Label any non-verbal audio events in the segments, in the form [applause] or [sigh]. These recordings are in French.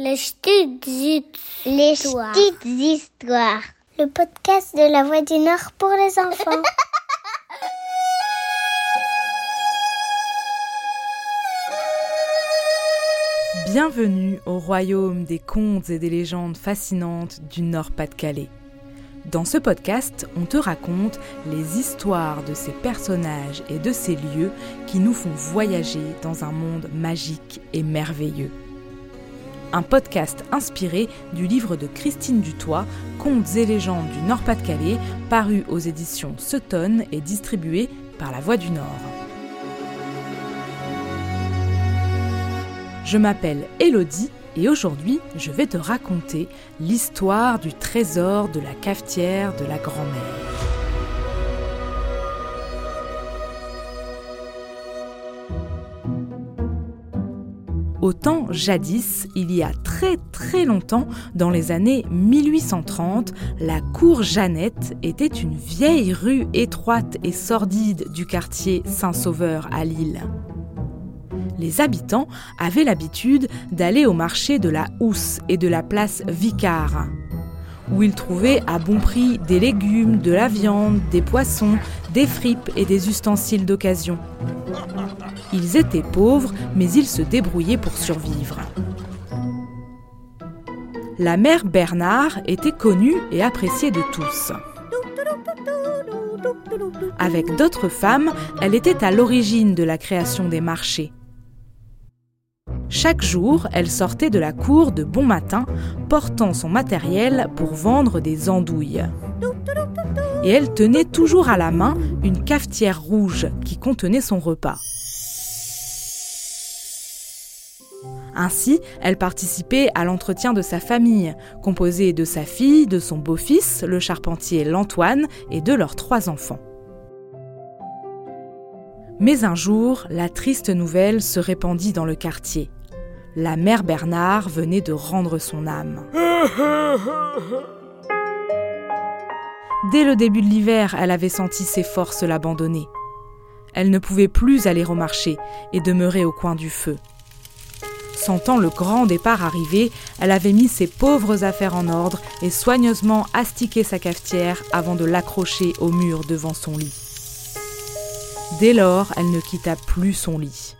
Les petites Les histoires. petites histoires. Le podcast de la Voix du Nord pour les enfants. [laughs] Bienvenue au royaume des contes et des légendes fascinantes du Nord-Pas-de-Calais. Dans ce podcast, on te raconte les histoires de ces personnages et de ces lieux qui nous font voyager dans un monde magique et merveilleux. Un podcast inspiré du livre de Christine Dutoit, Contes et légendes du Nord-Pas-de-Calais, paru aux éditions Sutton et distribué par La Voix du Nord. Je m'appelle Elodie et aujourd'hui je vais te raconter l'histoire du trésor de la cafetière de la grand-mère. Au temps jadis, il y a très très longtemps, dans les années 1830, la cour Jeannette était une vieille rue étroite et sordide du quartier Saint-Sauveur à Lille les habitants avaient l'habitude d'aller au marché de la Housse et de la place Vicard, où ils trouvaient à bon prix des légumes, de la viande, des poissons, des fripes et des ustensiles d'occasion. Ils étaient pauvres, mais ils se débrouillaient pour survivre. La mère Bernard était connue et appréciée de tous. Avec d'autres femmes, elle était à l'origine de la création des marchés. Chaque jour, elle sortait de la cour de bon matin, portant son matériel pour vendre des andouilles. Et elle tenait toujours à la main une cafetière rouge qui contenait son repas. Ainsi, elle participait à l'entretien de sa famille, composée de sa fille, de son beau-fils, le charpentier L'Antoine, et de leurs trois enfants. Mais un jour, la triste nouvelle se répandit dans le quartier. La mère Bernard venait de rendre son âme. Dès le début de l'hiver, elle avait senti ses forces l'abandonner. Elle ne pouvait plus aller au marché et demeurer au coin du feu. Sentant le grand départ arriver, elle avait mis ses pauvres affaires en ordre et soigneusement astiqué sa cafetière avant de l'accrocher au mur devant son lit. Dès lors, elle ne quitta plus son lit.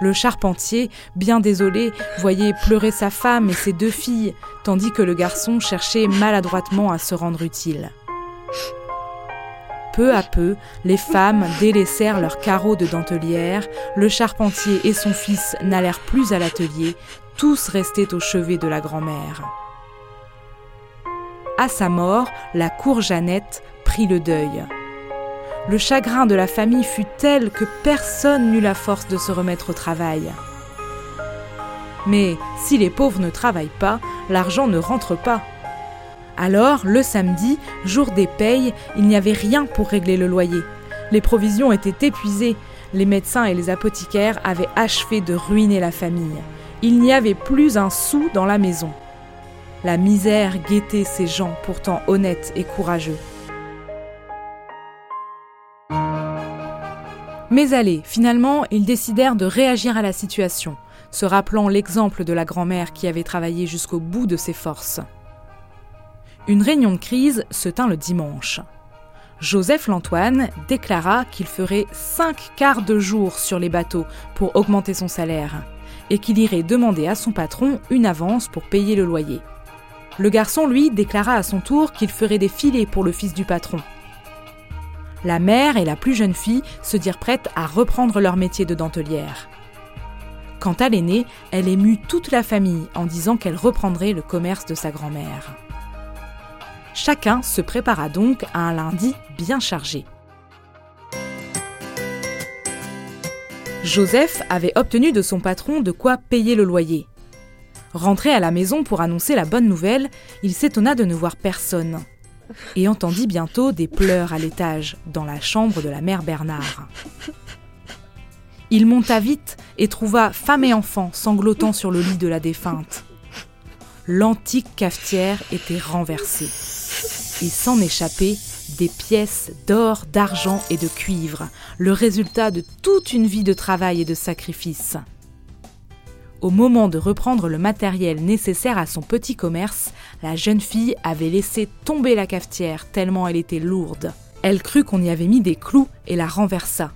Le charpentier, bien désolé, voyait pleurer sa femme et ses deux filles, tandis que le garçon cherchait maladroitement à se rendre utile. Peu à peu, les femmes délaissèrent leurs carreaux de dentelière, le charpentier et son fils n'allèrent plus à l'atelier, tous restaient au chevet de la grand-mère. À sa mort, la cour Jeannette prit le deuil. Le chagrin de la famille fut tel que personne n'eut la force de se remettre au travail. Mais si les pauvres ne travaillent pas, l'argent ne rentre pas. Alors, le samedi, jour des payes, il n'y avait rien pour régler le loyer. Les provisions étaient épuisées. Les médecins et les apothicaires avaient achevé de ruiner la famille. Il n'y avait plus un sou dans la maison. La misère guettait ces gens pourtant honnêtes et courageux. Mais allez, finalement, ils décidèrent de réagir à la situation, se rappelant l'exemple de la grand-mère qui avait travaillé jusqu'au bout de ses forces. Une réunion de crise se tint le dimanche. Joseph L'Antoine déclara qu'il ferait cinq quarts de jour sur les bateaux pour augmenter son salaire et qu'il irait demander à son patron une avance pour payer le loyer. Le garçon, lui, déclara à son tour qu'il ferait des filets pour le fils du patron. La mère et la plus jeune fille se dirent prêtes à reprendre leur métier de dentelière. Quant à l'aînée, elle émut toute la famille en disant qu'elle reprendrait le commerce de sa grand-mère. Chacun se prépara donc à un lundi bien chargé. Joseph avait obtenu de son patron de quoi payer le loyer. Rentré à la maison pour annoncer la bonne nouvelle, il s'étonna de ne voir personne et entendit bientôt des pleurs à l'étage, dans la chambre de la mère Bernard. Il monta vite et trouva femme et enfant sanglotant sur le lit de la défunte. L'antique cafetière était renversée. S'en échappait des pièces d'or, d'argent et de cuivre, le résultat de toute une vie de travail et de sacrifice. Au moment de reprendre le matériel nécessaire à son petit commerce, la jeune fille avait laissé tomber la cafetière tellement elle était lourde. Elle crut qu'on y avait mis des clous et la renversa.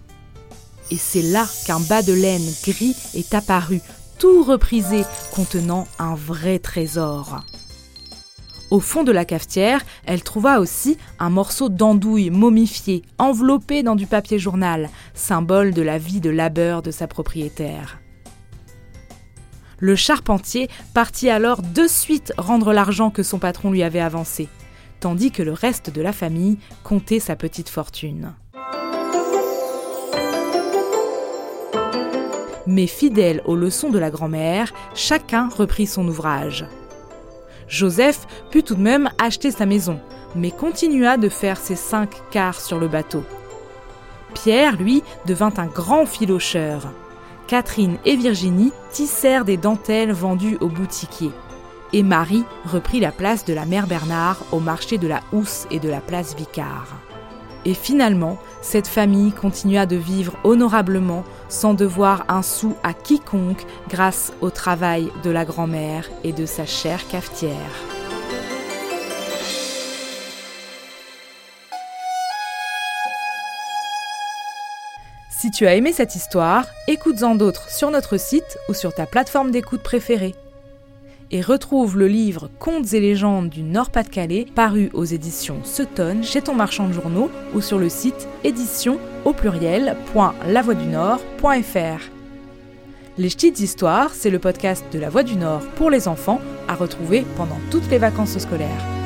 Et c'est là qu'un bas de laine gris est apparu, tout reprisé, contenant un vrai trésor. Au fond de la cafetière, elle trouva aussi un morceau d'andouille momifié, enveloppé dans du papier journal, symbole de la vie de labeur de sa propriétaire. Le charpentier partit alors de suite rendre l'argent que son patron lui avait avancé, tandis que le reste de la famille comptait sa petite fortune. Mais fidèle aux leçons de la grand-mère, chacun reprit son ouvrage. Joseph put tout de même acheter sa maison, mais continua de faire ses cinq quarts sur le bateau. Pierre, lui, devint un grand filocheur. Catherine et Virginie tissèrent des dentelles vendues aux boutiquiers. Et Marie reprit la place de la mère Bernard au marché de la Housse et de la place Vicard. Et finalement, cette famille continua de vivre honorablement sans devoir un sou à quiconque grâce au travail de la grand-mère et de sa chère cafetière. Si tu as aimé cette histoire, écoute-en d'autres sur notre site ou sur ta plateforme d'écoute préférée et retrouve le livre Contes et légendes du Nord-Pas-de-Calais paru aux éditions Sutton chez ton marchand de journaux ou sur le site édition au pluriel.lavoie-du-nord.fr. Les petites histoires, c'est le podcast de La Voix du Nord pour les enfants à retrouver pendant toutes les vacances scolaires.